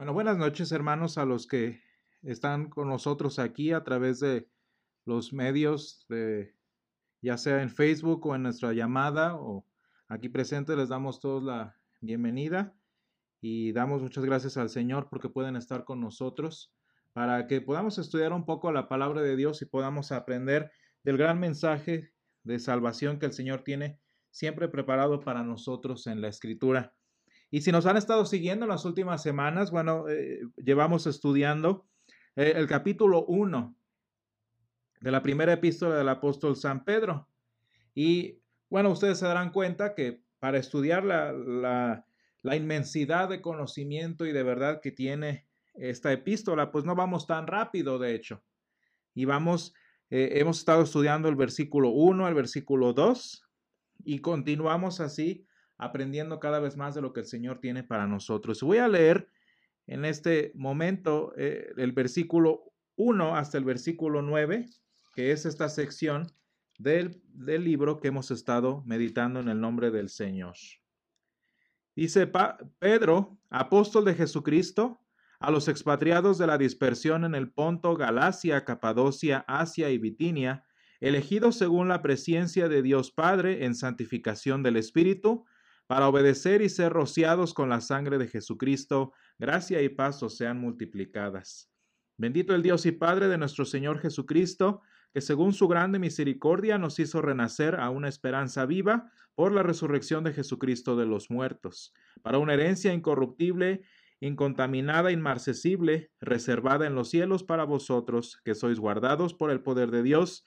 Bueno, buenas noches hermanos a los que están con nosotros aquí a través de los medios de ya sea en Facebook o en nuestra llamada o aquí presente les damos todos la bienvenida y damos muchas gracias al Señor porque pueden estar con nosotros para que podamos estudiar un poco la palabra de Dios y podamos aprender del gran mensaje de salvación que el Señor tiene siempre preparado para nosotros en la escritura. Y si nos han estado siguiendo en las últimas semanas, bueno, eh, llevamos estudiando eh, el capítulo 1 de la primera epístola del apóstol San Pedro. Y bueno, ustedes se darán cuenta que para estudiar la, la, la inmensidad de conocimiento y de verdad que tiene esta epístola, pues no vamos tan rápido, de hecho. Y vamos, eh, hemos estado estudiando el versículo 1 al versículo 2 y continuamos así aprendiendo cada vez más de lo que el Señor tiene para nosotros. Voy a leer en este momento eh, el versículo 1 hasta el versículo 9, que es esta sección del, del libro que hemos estado meditando en el nombre del Señor. Dice Pedro, apóstol de Jesucristo, a los expatriados de la dispersión en el Ponto, Galacia, Capadocia, Asia y Bitinia, elegidos según la presencia de Dios Padre en santificación del Espíritu, para obedecer y ser rociados con la sangre de Jesucristo, gracia y paz sean multiplicadas. Bendito el Dios y Padre de nuestro Señor Jesucristo, que según su grande misericordia nos hizo renacer a una esperanza viva por la resurrección de Jesucristo de los muertos, para una herencia incorruptible, incontaminada, inmarcesible, reservada en los cielos para vosotros, que sois guardados por el poder de Dios,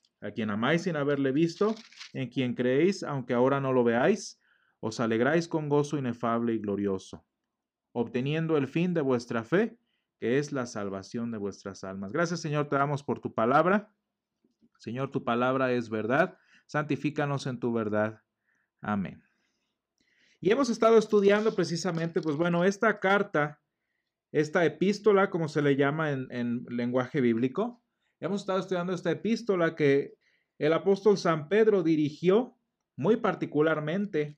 a quien amáis sin haberle visto, en quien creéis, aunque ahora no lo veáis, os alegráis con gozo inefable y glorioso, obteniendo el fin de vuestra fe, que es la salvación de vuestras almas. Gracias Señor, te damos por tu palabra. Señor, tu palabra es verdad. Santifícanos en tu verdad. Amén. Y hemos estado estudiando precisamente, pues bueno, esta carta, esta epístola, como se le llama en, en lenguaje bíblico. Hemos estado estudiando esta epístola que el apóstol San Pedro dirigió muy particularmente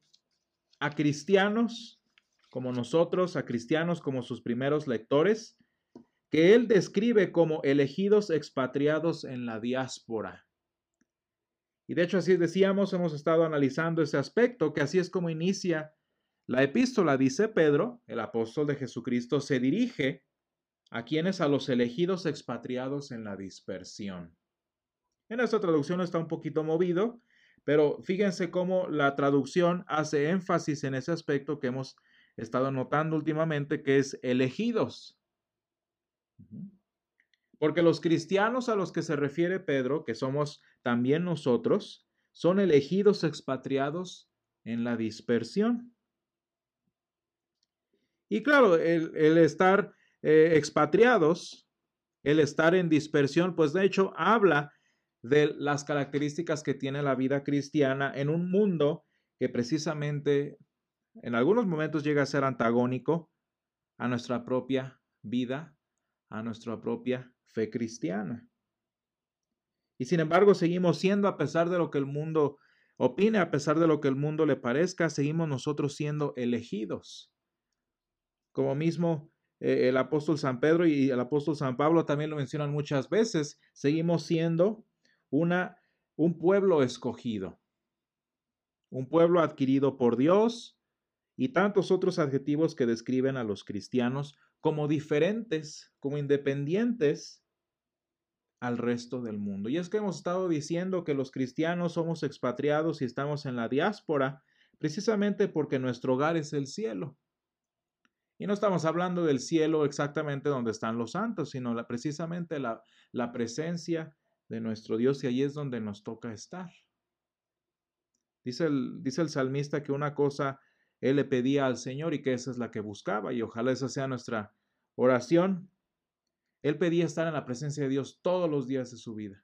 a cristianos como nosotros, a cristianos como sus primeros lectores, que él describe como elegidos expatriados en la diáspora. Y de hecho así decíamos, hemos estado analizando ese aspecto, que así es como inicia la epístola, dice Pedro, el apóstol de Jesucristo, se dirige a quienes a los elegidos expatriados en la dispersión. En esta traducción está un poquito movido, pero fíjense cómo la traducción hace énfasis en ese aspecto que hemos estado notando últimamente, que es elegidos. Porque los cristianos a los que se refiere Pedro, que somos también nosotros, son elegidos expatriados en la dispersión. Y claro, el, estar eh, expatriados, el estar en dispersión, pues de hecho habla de las características que tiene la vida cristiana en un mundo que precisamente en algunos momentos llega a ser antagónico a nuestra propia vida, a nuestra propia fe cristiana. Y sin embargo seguimos siendo, a pesar de lo que el mundo opine, a pesar de lo que el mundo le parezca, seguimos nosotros siendo elegidos. Como mismo eh, el apóstol San Pedro y el apóstol San Pablo también lo mencionan muchas veces, seguimos siendo una, un pueblo escogido, un pueblo adquirido por Dios y tantos otros adjetivos que describen a los cristianos como diferentes, como independientes al resto del mundo. Y es que hemos estado diciendo que los cristianos somos expatriados y estamos en la diáspora precisamente porque nuestro hogar es el cielo. Y no estamos hablando del cielo exactamente donde están los santos, sino precisamente la, la presencia de nuestro Dios y ahí es donde nos toca estar. Dice el, dice el salmista que una cosa él le pedía al Señor y que esa es la que buscaba y ojalá esa sea nuestra oración, Él pedía estar en la presencia de Dios todos los días de su vida.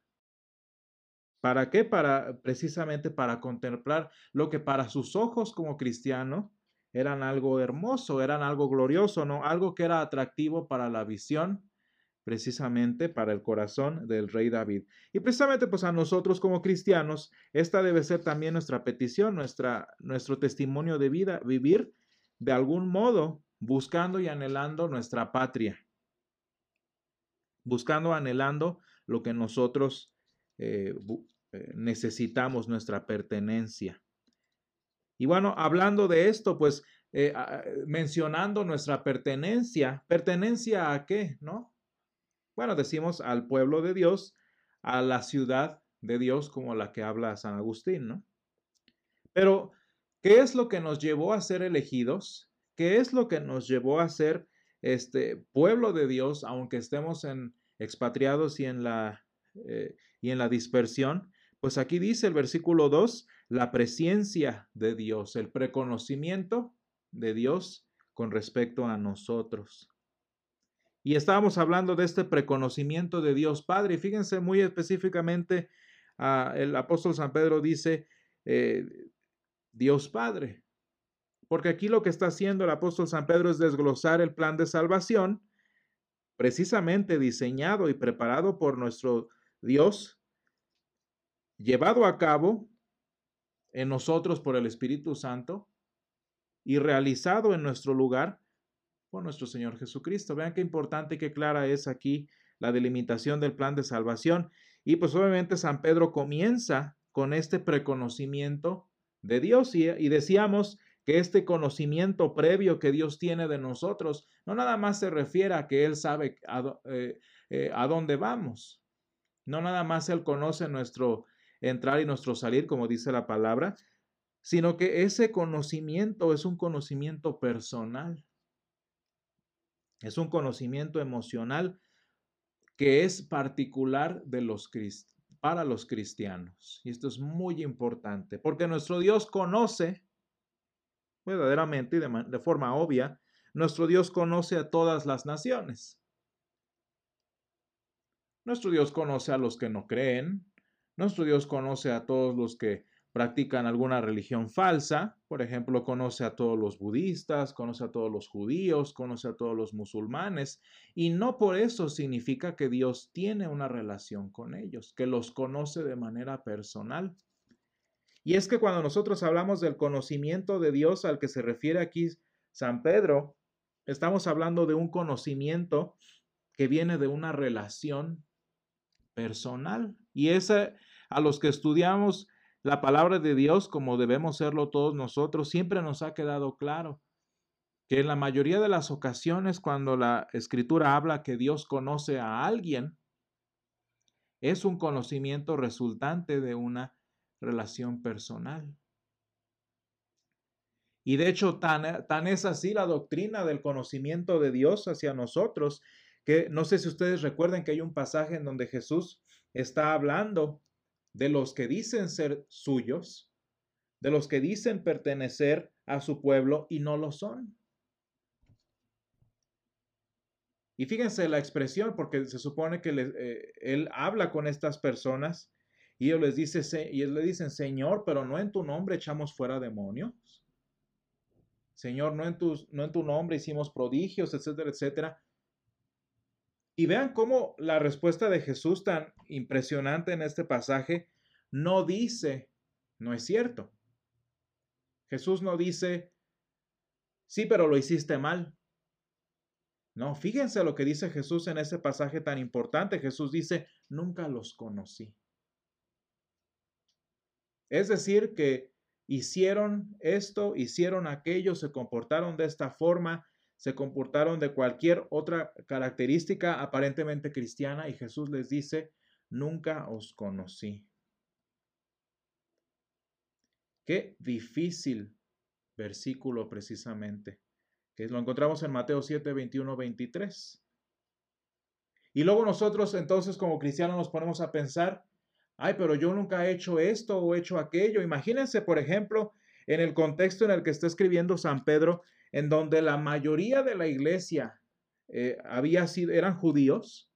¿Para qué? Para precisamente para contemplar lo que para sus ojos como cristiano eran algo hermoso, eran algo glorioso, ¿no? Algo que era atractivo para la visión, precisamente para el corazón del rey David. Y precisamente pues a nosotros como cristianos, esta debe ser también nuestra petición, nuestra, nuestro testimonio de vida, vivir de algún modo buscando y anhelando nuestra patria, buscando, anhelando lo que nosotros eh, eh, necesitamos, nuestra pertenencia. Y bueno, hablando de esto, pues eh, mencionando nuestra pertenencia, pertenencia a qué, ¿no? Bueno, decimos al pueblo de Dios, a la ciudad de Dios como la que habla San Agustín, ¿no? Pero, ¿qué es lo que nos llevó a ser elegidos? ¿Qué es lo que nos llevó a ser este pueblo de Dios, aunque estemos en expatriados y en la, eh, y en la dispersión? Pues aquí dice el versículo 2, la presencia de Dios, el preconocimiento de Dios con respecto a nosotros. Y estábamos hablando de este preconocimiento de Dios Padre. Y fíjense muy específicamente, ah, el apóstol San Pedro dice eh, Dios Padre. Porque aquí lo que está haciendo el apóstol San Pedro es desglosar el plan de salvación, precisamente diseñado y preparado por nuestro Dios, llevado a cabo en nosotros por el Espíritu Santo y realizado en nuestro lugar por nuestro Señor Jesucristo. Vean qué importante y qué clara es aquí la delimitación del plan de salvación. Y pues obviamente San Pedro comienza con este preconocimiento de Dios y, decíamos que este conocimiento previo que Dios tiene de nosotros no nada más se refiere a que Él sabe a, eh, eh, dónde vamos, no nada más Él conoce nuestro entrar y nuestro salir, como dice la palabra, sino que ese conocimiento es un conocimiento personal. Es un conocimiento emocional que es particular de los para los cristianos. Y esto es muy importante, porque nuestro Dios conoce, verdaderamente y de, de forma obvia, nuestro Dios conoce a todas las naciones. Nuestro Dios conoce a los que no creen, nuestro Dios conoce a todos los que practican alguna religión falsa, por ejemplo, conoce a todos los budistas, conoce a todos los judíos, conoce a todos los musulmanes, y no por eso significa que Dios tiene una relación con ellos, que los conoce de manera personal. Y es que cuando nosotros hablamos del conocimiento de Dios al que se refiere aquí San Pedro, estamos hablando de un conocimiento que viene de una relación personal. Y esa, a los que estudiamos la palabra de Dios, como debemos serlo todos nosotros, siempre nos ha quedado claro que en la mayoría de las ocasiones cuando la escritura habla que Dios conoce a alguien, es un conocimiento resultante de una relación personal. Y de hecho, tan, tan, es así la doctrina del conocimiento de Dios hacia nosotros, que no sé si ustedes recuerden que hay un pasaje en donde Jesús está hablando de los que dicen ser suyos, de los que dicen pertenecer a su pueblo y no lo son. Y fíjense la expresión, porque se supone que eh, él habla con estas personas y ellos les dice, y ellos le dicen, Señor, pero no en tu nombre echamos fuera demonios. Señor, no en, tu, no en tu nombre hicimos prodigios, etcétera, etcétera. Y vean cómo la respuesta de Jesús tan impresionante en este pasaje no dice, no es cierto. Jesús no dice, sí, pero lo hiciste mal. No, fíjense lo que dice Jesús en ese pasaje tan importante. Jesús dice, nunca los conocí. Es decir, que hicieron esto, hicieron aquello, se comportaron de esta forma, se comportaron de cualquier otra característica aparentemente cristiana y Jesús les dice, nunca os conocí. Qué difícil versículo precisamente, que lo encontramos en Mateo 7, 21, 23. Y luego nosotros entonces como cristianos nos ponemos a pensar, ay, pero yo nunca he hecho esto o he hecho aquello. Imagínense, por ejemplo, en el contexto en el que está escribiendo San Pedro, en donde la mayoría de la iglesia eh, había sido, eran judíos,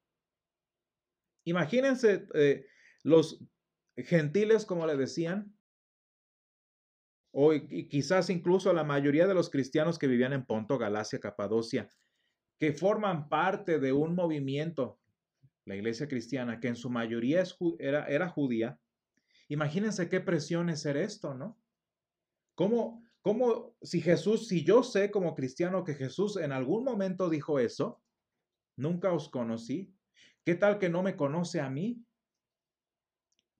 Imagínense eh, los gentiles, como le decían, o quizás incluso la mayoría de los cristianos que vivían en Ponto, Galacia, Capadocia, que forman parte de un movimiento, la iglesia cristiana, que en su mayoría era, era judía. Imagínense qué presión es ser esto, ¿no? ¿Cómo, ¿Cómo, si Jesús, si yo sé como cristiano que Jesús en algún momento dijo eso, nunca os conocí, ¿qué tal que no me conoce a mí?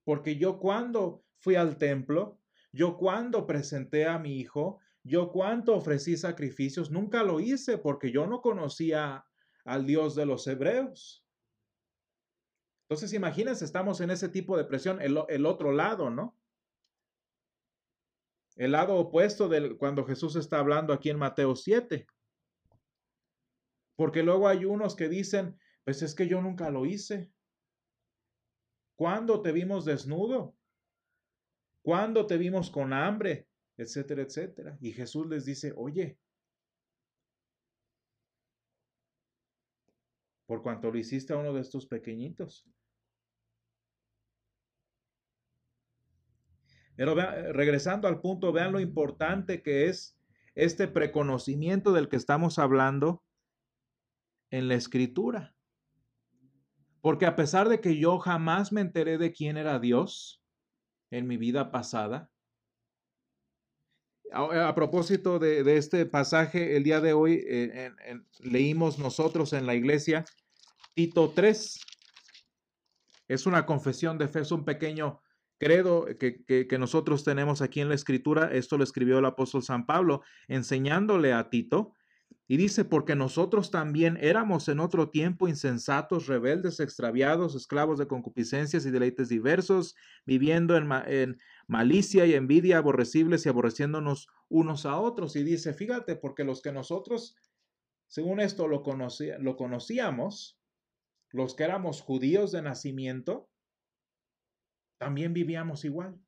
Porque yo cuando fui al templo, yo cuando presenté a mi hijo, yo cuando ofrecí sacrificios, nunca lo hice porque yo no conocía al Dios de los hebreos. Entonces, imagínense, estamos en ese tipo de presión, el, el otro lado, ¿no? El lado opuesto de cuando Jesús está hablando aquí en Mateo 7. Porque luego hay unos que dicen, pues es que yo nunca lo hice. ¿Cuándo te vimos desnudo? ¿Cuándo te vimos con hambre? Etcétera, etcétera. Y Jesús les dice, oye, por cuanto lo hiciste a uno de estos pequeñitos. Pero regresando al punto, vean lo importante que es este preconocimiento del que estamos hablando en la escritura. Porque a pesar de que yo jamás me enteré de quién era Dios en mi vida pasada, a, propósito de, este pasaje, el día de hoy leímos nosotros en la iglesia Tito 3. Es una confesión de fe, es un pequeño credo que, que, nosotros tenemos aquí en la escritura. Esto lo escribió el apóstol San Pablo, enseñándole a Tito y dice, porque nosotros también éramos en otro tiempo insensatos, rebeldes, extraviados, esclavos de concupiscencias y deleites diversos, viviendo en, malicia y envidia, aborrecibles y aborreciéndonos unos a otros. Y dice, fíjate, porque los que nosotros, según esto, lo, lo conocíamos, los que éramos judíos de nacimiento, también vivíamos igual.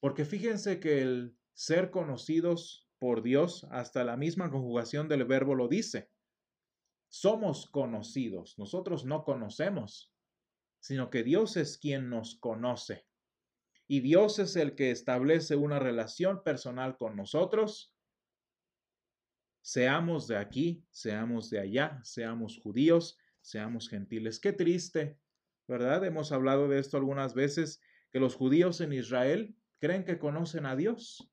Porque fíjense que el ser conocidos por Dios, hasta la misma conjugación del verbo lo dice. Somos conocidos, nosotros no conocemos, sino que Dios es quien nos conoce. Y Dios es el que establece una relación personal con nosotros, seamos de aquí, seamos de allá, seamos judíos, seamos gentiles. Qué triste, ¿verdad? Hemos hablado de esto algunas veces, que los judíos en Israel creen que conocen a Dios.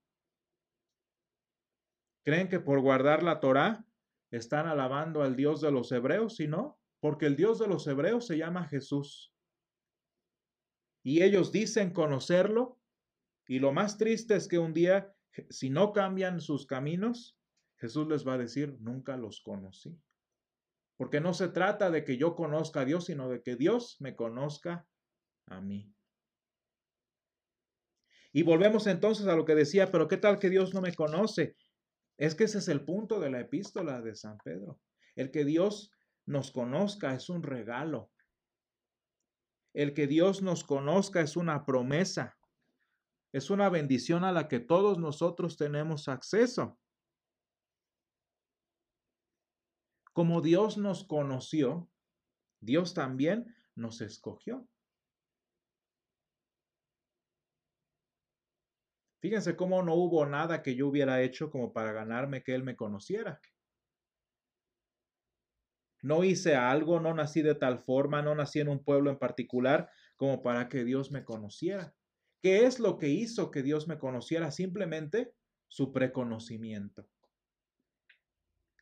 Creen que por guardar la Torá están alabando al Dios de los hebreos y no, porque el Dios de los hebreos se llama Jesús. Y ellos dicen conocerlo y lo más triste es que un día, si no cambian sus caminos, Jesús les va a decir, nunca los conocí. Porque no se trata de que yo conozca a Dios, sino de que Dios me conozca a mí. Y volvemos entonces a lo que decía, pero ¿qué tal que Dios no me conoce? Es que ese es el punto de la epístola de San Pedro. El que Dios nos conozca es un regalo. El que Dios nos conozca es una promesa. Es una bendición a la que todos nosotros tenemos acceso. Como Dios nos conoció, Dios también nos escogió. Fíjense cómo no hubo nada que yo hubiera hecho como para ganarme que Él me conociera. No hice algo, no nací de tal forma, no nací en un pueblo en particular como para que Dios me conociera. ¿Qué es lo que hizo que Dios me conociera? Simplemente su preconocimiento.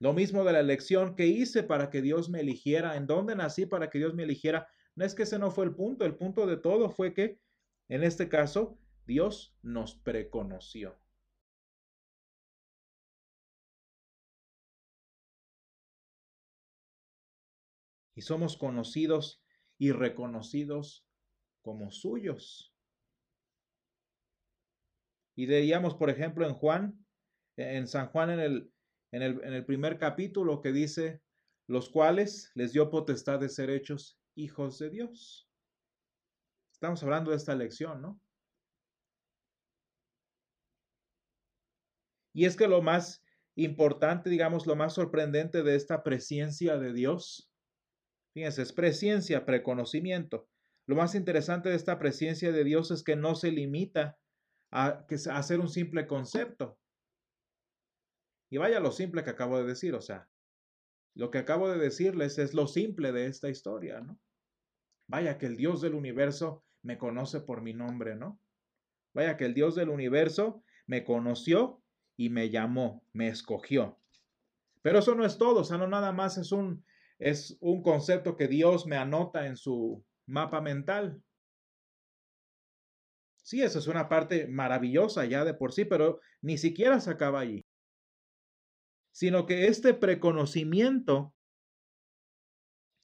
Lo mismo de la elección que hice para que Dios me eligiera, en dónde nací para que Dios me eligiera. No es que ese no fue el punto, el punto de todo fue que, en este caso, Dios nos preconoció. Y somos conocidos y reconocidos como suyos. Y leíamos, por ejemplo, en Juan, en San Juan, en el, en el, en el primer capítulo, que dice, los cuales les dio potestad de ser hechos hijos de Dios. Estamos hablando de esta lección, ¿no? Y es que lo más importante, digamos, lo más sorprendente de esta presencia de Dios? Fíjense, es presencia, preconocimiento. Lo más interesante de esta presencia de Dios es que no se limita a, a ser un simple concepto. Y vaya lo simple que acabo de decir, o sea, lo que acabo de decirles es lo simple de esta historia, ¿no? Vaya que el Dios del universo me conoce por mi nombre, ¿no? Vaya que el Dios del universo me conoció y me llamó, me escogió. Pero eso no es todo, o sea, no nada más es un, es un concepto que Dios me anota en su mapa mental. Sí, eso es una parte maravillosa ya de por sí, pero ni siquiera se acaba allí. Sino que este preconocimiento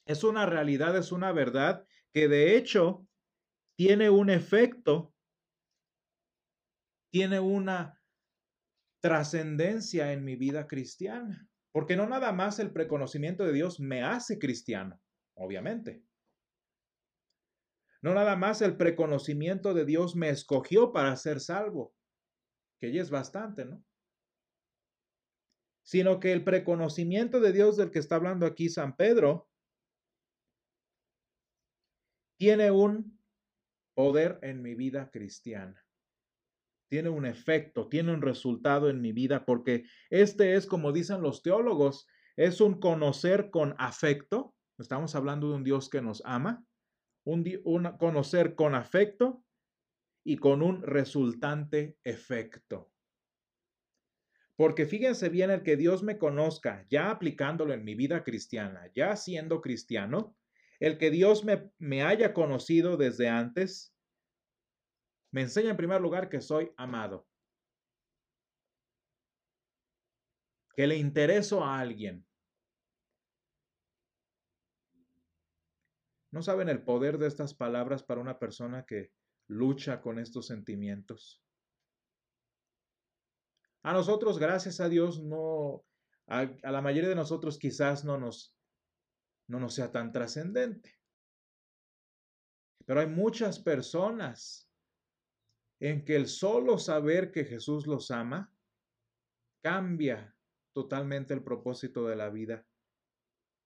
es una realidad, es una verdad que de hecho tiene un efecto, tiene una trascendencia en mi vida cristiana. Porque no nada más el preconocimiento de Dios me hace cristiano, obviamente. No nada más el preconocimiento de Dios me escogió para ser salvo, que ya es bastante, ¿no? Sino que el preconocimiento de Dios del que está hablando aquí San Pedro tiene un poder en mi vida cristiana. Tiene un efecto, tiene un resultado en mi vida, porque este es, como dicen los teólogos, es un conocer con afecto. Estamos hablando de un Dios que nos ama, un, conocer con afecto y con un resultante efecto. Porque fíjense bien, el que Dios me conozca, ya aplicándolo en mi vida cristiana, ya siendo cristiano, el que Dios me, me haya conocido desde antes, me enseña en primer lugar que soy amado. Que le intereso a alguien. ¿No saben el poder de estas palabras para una persona que lucha con estos sentimientos? A nosotros, gracias a Dios, no, a, la mayoría de nosotros quizás no nos no nos sea tan trascendente. Pero hay muchas personas en que el solo saber que Jesús los ama cambia totalmente el propósito de la vida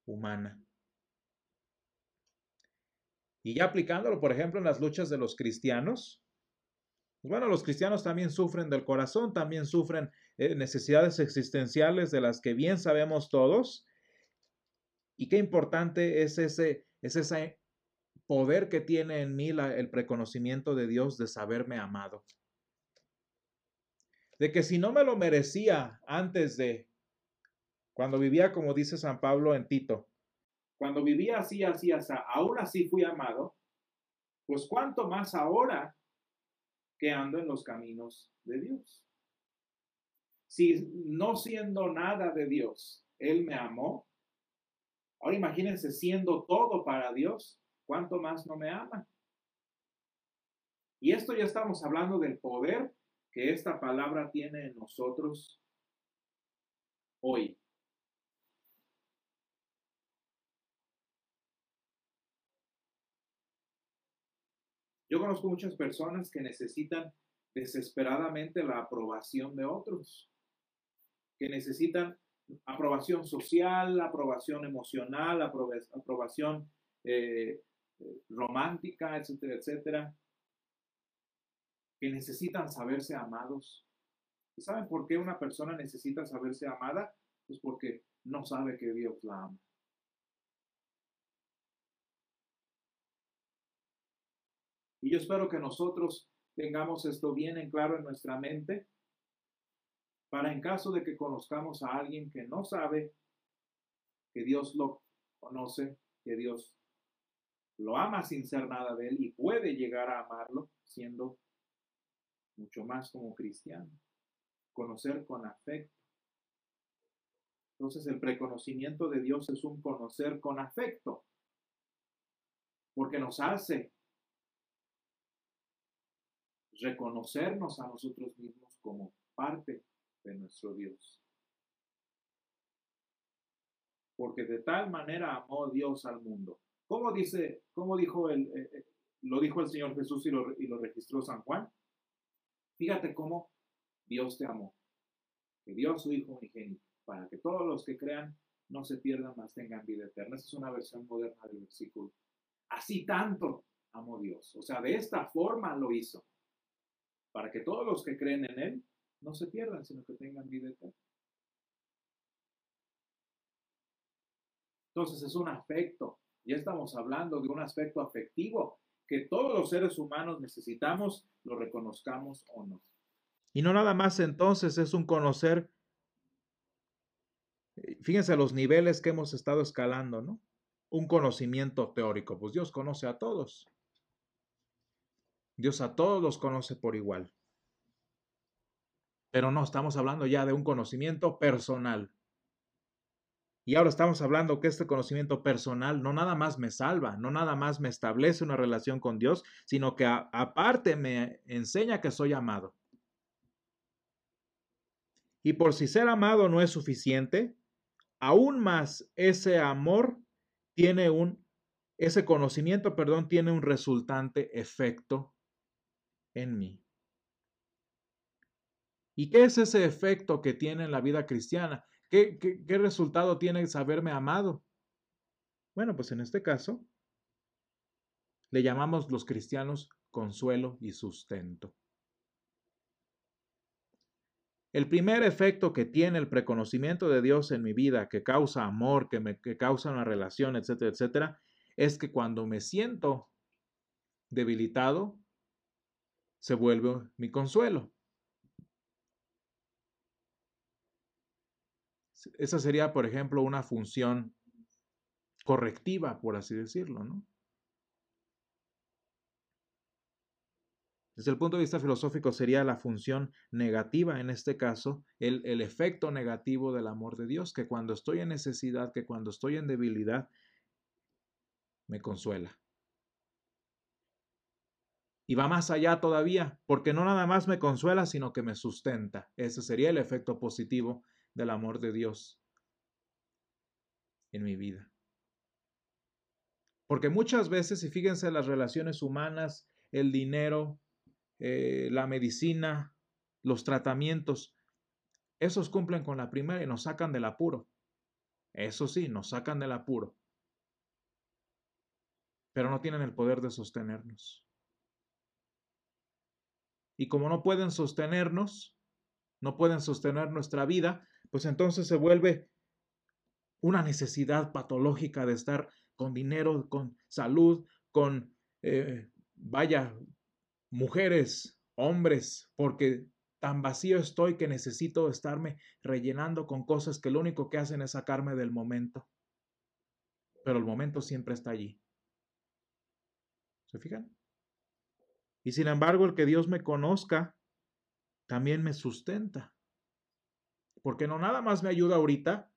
humana. Y ya aplicándolo, por ejemplo, en las luchas de los cristianos, bueno, los cristianos también sufren del corazón, también sufren eh, necesidades existenciales de las que bien sabemos todos, y qué importante es ese, es ese poder que tiene en mí el preconocimiento de Dios de saberme amado. De que si no me lo merecía antes de, cuando vivía como dice San Pablo en Tito, cuando vivía así, así, así, aún así fui amado, pues cuánto más ahora que ando en los caminos de Dios. Si no siendo nada de Dios, Él me amó, Ahora imagínense siendo todo para Dios, ¿cuánto más no me ama? Y esto ya estamos hablando del poder que esta palabra tiene en nosotros hoy. Yo conozco muchas personas que necesitan desesperadamente la aprobación de otros, que necesitan aprobación social, aprobación emocional, aprobación eh, eh, romántica, etcétera, etcétera, que necesitan saberse amados. ¿Y saben por qué una persona necesita saberse amada? Pues porque no sabe que Dios la ama. Y yo espero que nosotros tengamos esto bien en claro en nuestra mente para en caso de que conozcamos a alguien que no sabe que Dios lo conoce, que Dios lo ama sin ser nada de él y puede llegar a amarlo siendo mucho más como cristiano. Conocer con afecto. Entonces el preconocimiento de Dios es un conocer con afecto, porque nos hace reconocernos a nosotros mismos como parte de nuestro Dios. Porque de tal manera amó Dios al mundo. ¿Cómo dice, cómo dijo el, eh, eh, lo dijo el Señor Jesús y lo, y lo registró San Juan? Fíjate cómo Dios te amó. que dio a su Hijo unigénito, para que todos los que crean no se pierdan, más tengan vida eterna. Esa es una versión moderna del versículo. Así tanto amó Dios. O sea, de esta forma lo hizo, para que todos los que creen en Él no se pierdan, sino que tengan vida eterna. Entonces es un afecto. Ya estamos hablando de un aspecto afectivo que todos los seres humanos necesitamos, lo reconozcamos o no. Y no nada más entonces es un conocer, eh, fíjense los niveles que hemos estado escalando, ¿no? Un conocimiento teórico, pues Dios conoce a todos. Dios a todos los conoce por igual. Pero no, estamos hablando ya de un conocimiento personal. Y ahora estamos hablando que este conocimiento personal no nada más me salva, no nada más me establece una relación con Dios, sino que aparte me enseña que soy amado. Y por si ser amado no es suficiente, aún más ese amor tiene un, ese conocimiento, perdón, tiene un resultante efecto en mí. ¿Y qué es ese efecto que tiene en la vida cristiana? ¿Qué, qué, resultado tiene saberme amado? Bueno, pues en este caso le llamamos los cristianos consuelo y sustento. El primer efecto que tiene el preconocimiento de Dios en mi vida, que causa amor, que, me, que causa una relación, etcétera, etcétera, es que cuando me siento debilitado, se vuelve mi consuelo. Esa sería, por ejemplo, una función correctiva, por así decirlo, ¿no? Desde el punto de vista filosófico sería la función negativa, en este caso, el, el, efecto negativo del amor de Dios, que cuando estoy en necesidad, que cuando estoy en debilidad, me consuela. Y va más allá todavía, porque no nada más me consuela, sino que me sustenta. Ese sería el efecto positivo del amor de Dios en mi vida. Porque muchas veces, y fíjense las relaciones humanas, el dinero, eh, la medicina, los tratamientos, esos cumplen con la primera y nos sacan del apuro. Eso sí, nos sacan del apuro. Pero no tienen el poder de sostenernos. Y como no pueden sostenernos, no pueden sostener nuestra vida, pues entonces se vuelve una necesidad patológica de estar con dinero, con salud, con, eh, vaya, mujeres, hombres, porque tan vacío estoy que necesito estarme rellenando con cosas que lo único que hacen es sacarme del momento. Pero el momento siempre está allí. ¿Se fijan? Y sin embargo, el que Dios me conozca también me sustenta porque no nada más me ayuda ahorita,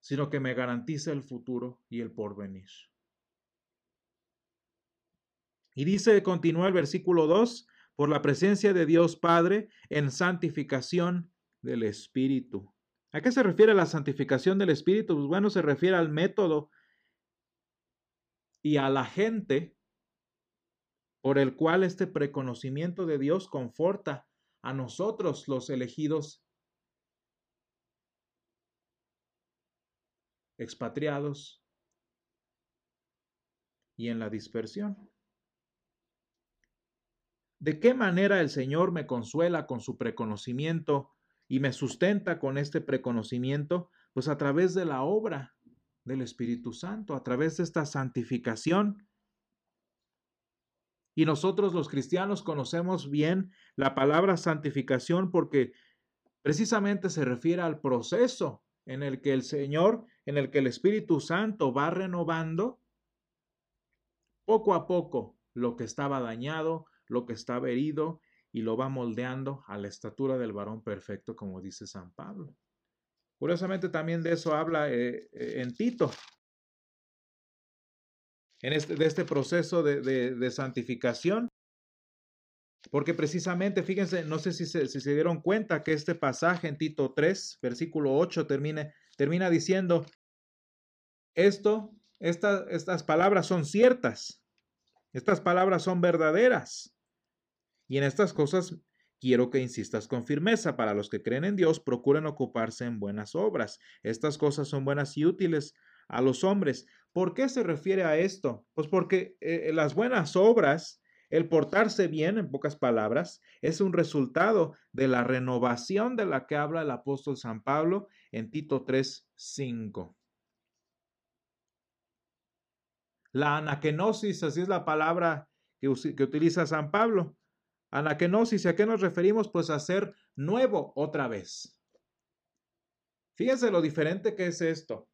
sino que me garantiza el futuro y el porvenir. Y dice, continúa el versículo 2, por la presencia de Dios Padre en santificación del Espíritu. ¿A qué se refiere la santificación del Espíritu? Pues bueno, se refiere al método y a la gente por el cual este preconocimiento de Dios conforta a nosotros los elegidos expatriados y en la dispersión. ¿De qué manera el Señor me consuela con su preconocimiento y me sustenta con este preconocimiento? Pues a través de la obra del Espíritu Santo, a través de esta santificación. Y nosotros los cristianos conocemos bien la palabra santificación porque precisamente se refiere al proceso en el que el Señor, en el que el Espíritu Santo va renovando poco a poco lo que estaba dañado, lo que estaba herido y lo va moldeando a la estatura del varón perfecto, como dice San Pablo. Curiosamente también de eso habla eh, eh, en Tito, en este, de este proceso de, de santificación. Porque precisamente, fíjense, no sé si se, se, dieron cuenta que este pasaje en Tito 3, versículo 8, termina, termina diciendo, esto, estas palabras son ciertas, estas palabras son verdaderas. Y en estas cosas quiero que insistas con firmeza. Para los que creen en Dios, procuren ocuparse en buenas obras. Estas cosas son buenas y útiles a los hombres. ¿Por qué se refiere a esto? Pues porque eh, las buenas obras, el portarse bien, en pocas palabras, es un resultado de la renovación de la que habla el apóstol San Pablo en Tito 3:5. La anaquenosis, así es la palabra que, que utiliza San Pablo. Anaquenosis, ¿a qué nos referimos? Pues a ser nuevo otra vez. Fíjense lo diferente que es esto.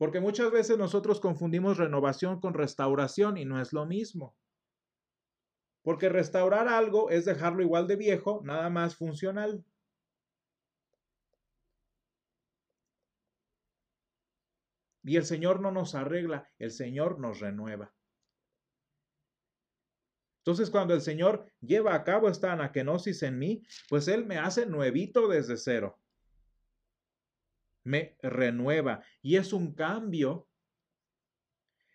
Porque muchas veces nosotros confundimos renovación con restauración y no es lo mismo. Porque restaurar algo es dejarlo igual de viejo, nada más funcional. Y el Señor no nos arregla, el Señor nos renueva. Entonces, cuando el Señor lleva a cabo esta anaquenosis en mí, pues Él me hace nuevito desde cero. Me renueva. Y es un cambio,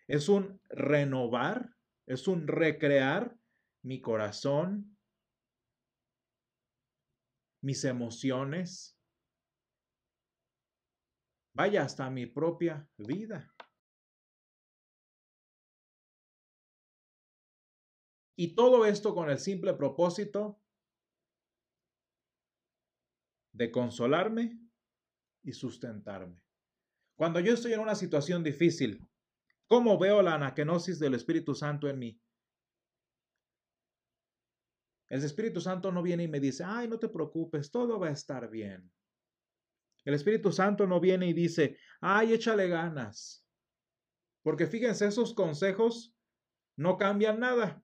es un renovar, es un recrear mi corazón, mis emociones, vaya hasta mi propia vida. Y todo esto con el simple propósito de consolarme y sustentarme. Cuando yo estoy en una situación difícil, ¿cómo veo la anaquenosis del Espíritu Santo en mí? El Espíritu Santo no viene y me dice, ay, no te preocupes, todo va a estar bien. El Espíritu Santo no viene y dice, ay, échale ganas. Porque fíjense, esos consejos no cambian nada.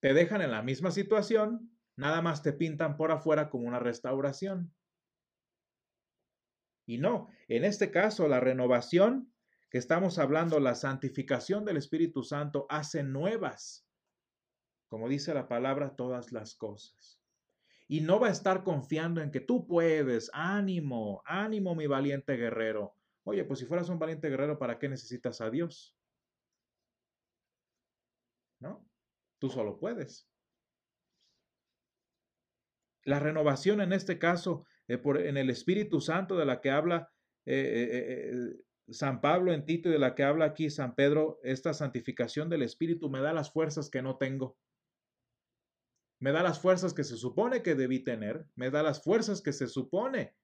Te dejan en la misma situación, nada más te pintan por afuera como una restauración. Y no, en este caso la renovación que estamos hablando, la santificación del Espíritu Santo hace nuevas, como dice la palabra, todas las cosas y no va a estar confiando en que tú puedes. Ánimo, ánimo, mi valiente guerrero. Oye, pues si fueras un valiente guerrero, ¿para qué necesitas a Dios? ¿No? Tú solo puedes. La renovación en este caso, eh, en el Espíritu Santo de la que habla eh, eh, San Pablo en Tito y de la que habla aquí San Pedro, esta santificación del Espíritu me da las fuerzas que no tengo. Me da las fuerzas que se supone que debí tener, me da las fuerzas que se supone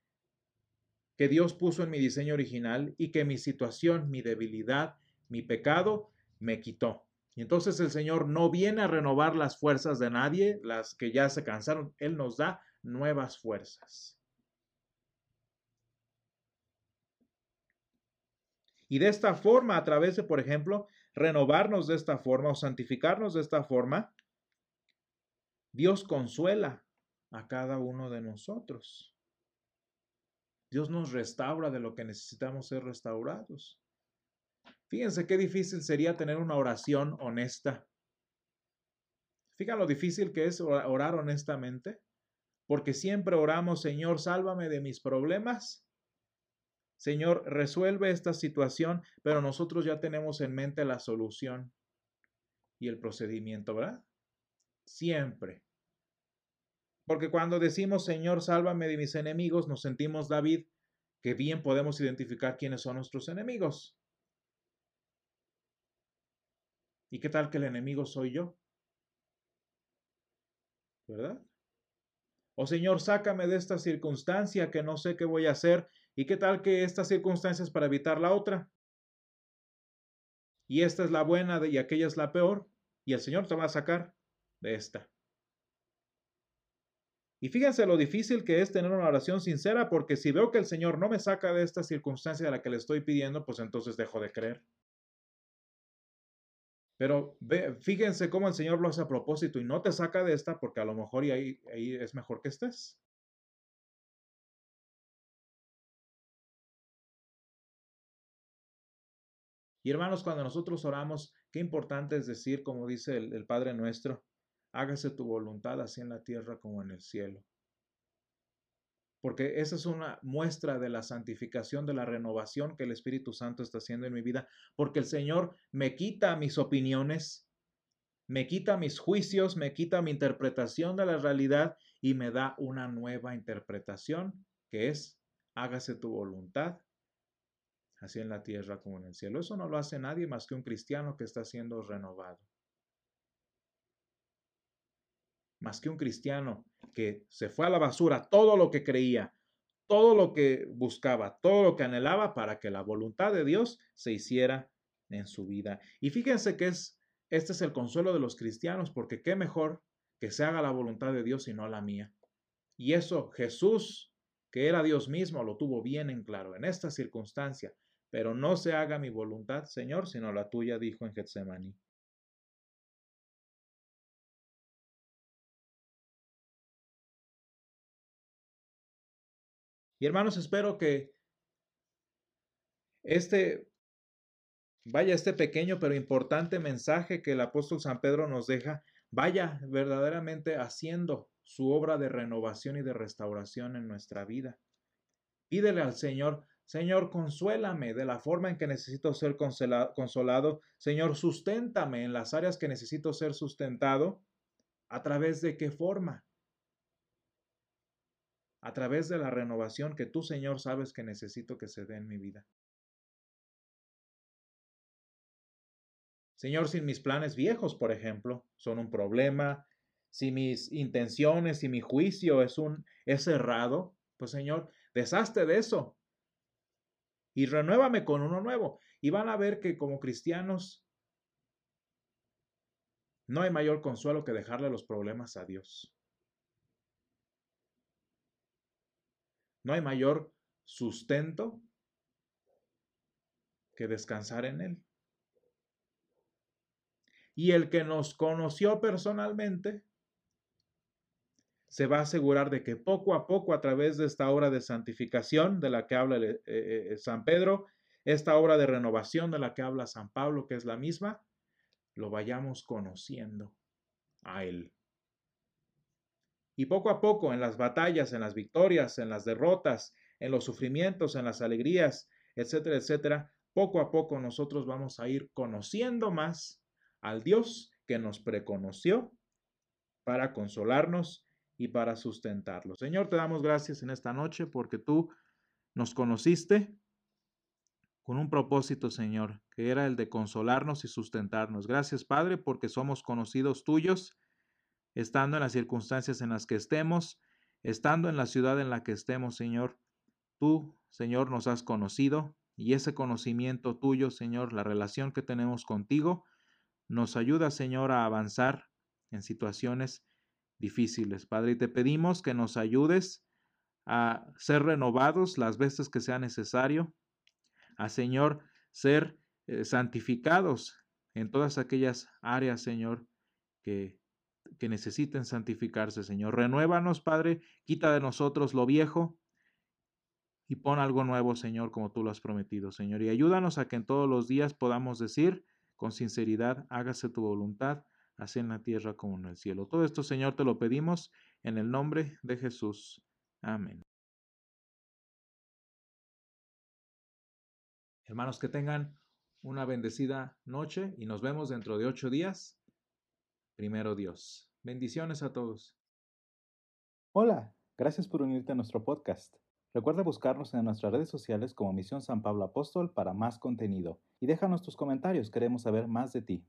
que Dios puso en mi diseño original y que mi situación, mi debilidad, mi pecado me quitó. Y entonces el Señor no viene a renovar las fuerzas de nadie, las que ya se cansaron, Él nos da nuevas fuerzas. Y de esta forma, a través de, por ejemplo, renovarnos de esta forma o santificarnos de esta forma, Dios consuela a cada uno de nosotros. Dios nos restaura de lo que necesitamos ser restaurados. Fíjense qué difícil sería tener una oración honesta. Fíjense lo difícil que es orar honestamente, porque siempre oramos, Señor, sálvame de mis problemas. Señor, resuelve esta situación, pero nosotros ya tenemos en mente la solución y el procedimiento, ¿verdad? Siempre. Porque cuando decimos, Señor, sálvame de mis enemigos, nos sentimos, David, que bien podemos identificar quiénes son nuestros enemigos. ¿Y qué tal que el enemigo soy yo? ¿Verdad? O Señor, sácame de esta circunstancia que no sé qué voy a hacer. ¿Y qué tal que esta circunstancia es para evitar la otra? Y esta es la buena y aquella es la peor. Y el Señor te va a sacar de esta. Y fíjense lo difícil que es tener una oración sincera, porque si veo que el Señor no me saca de esta circunstancia a la que le estoy pidiendo, pues entonces dejo de creer. Pero fíjense cómo el Señor lo hace a propósito y no te saca de esta porque a lo mejor y ahí, ahí es mejor que estés. Y hermanos, cuando nosotros oramos, qué importante es decir, como dice el Padre nuestro, hágase tu voluntad así en la tierra como en el cielo. Porque esa es una muestra de la santificación, de la renovación que el Espíritu Santo está haciendo en mi vida, porque el Señor me quita mis opiniones, me quita mis juicios, me quita mi interpretación de la realidad y me da una nueva interpretación que es, hágase tu voluntad, así en la tierra como en el cielo. Eso no lo hace nadie más que un cristiano que está siendo renovado. Más que un cristiano que se fue a la basura todo lo que creía, todo lo que buscaba, todo lo que anhelaba para que la voluntad de Dios se hiciera en su vida. Y fíjense que es, este es el consuelo de los cristianos, porque qué mejor que se haga la voluntad de Dios y no la mía. Y eso Jesús, que era Dios mismo, lo tuvo bien en claro en esta circunstancia. Pero no se haga mi voluntad, Señor, sino la tuya, dijo en Getsemaní. Y hermanos, espero que este, vaya, este pequeño pero importante mensaje que el apóstol San Pedro nos deja, vaya verdaderamente haciendo su obra de renovación y de restauración en nuestra vida. Pídele al Señor, Señor, consuélame de la forma en que necesito ser consolado. Señor, susténtame en las áreas que necesito ser sustentado. ¿A través de qué forma? A través de la renovación que tú, Señor, sabes que necesito que se dé en mi vida. Señor, si mis planes viejos, por ejemplo, son un problema, si mis intenciones y mi juicio es un es errado, pues Señor, deshazte de eso y renuévame con uno nuevo. Y van a ver que como cristianos no hay mayor consuelo que dejarle los problemas a Dios. No hay mayor sustento que descansar en Él. Y el que nos conoció personalmente se va a asegurar de que poco a poco, a través de esta obra de santificación de la que habla eh, eh, San Pedro, esta obra de renovación de la que habla San Pablo, que es la misma, lo vayamos conociendo a Él. Y poco a poco, en las batallas, en las victorias, en las derrotas, en los sufrimientos, en las alegrías, etcétera, etcétera, poco a poco nosotros vamos a ir conociendo más al Dios que nos preconoció para consolarnos y para sustentarlo. Señor, te damos gracias en esta noche porque tú nos conociste con un propósito, Señor, que era el de consolarnos y sustentarnos. Gracias, Padre, porque somos conocidos tuyos estando en las circunstancias en las que estemos, estando en la ciudad en la que estemos, Señor. Tú, Señor, nos has conocido y ese conocimiento tuyo, Señor, la relación que tenemos contigo, nos ayuda, Señor, a avanzar en situaciones difíciles. Padre, y te pedimos que nos ayudes a ser renovados las veces que sea necesario, a, Señor, ser eh, santificados en todas aquellas áreas, Señor, que que necesiten santificarse, Señor. Renuévanos, Padre, quita de nosotros lo viejo y pon algo nuevo, Señor, como tú lo has prometido, Señor. Y ayúdanos a que en todos los días podamos decir con sinceridad, hágase tu voluntad, así en la tierra como en el cielo. Todo esto, Señor, te lo pedimos en el nombre de Jesús. Amén. Hermanos, que tengan una bendecida noche y nos vemos dentro de ocho días primero Dios. Bendiciones a todos. Hola, gracias por unirte a nuestro podcast. Recuerda buscarnos en nuestras redes sociales como Misión San Pablo Apóstol para más contenido y déjanos tus comentarios, queremos saber más de ti.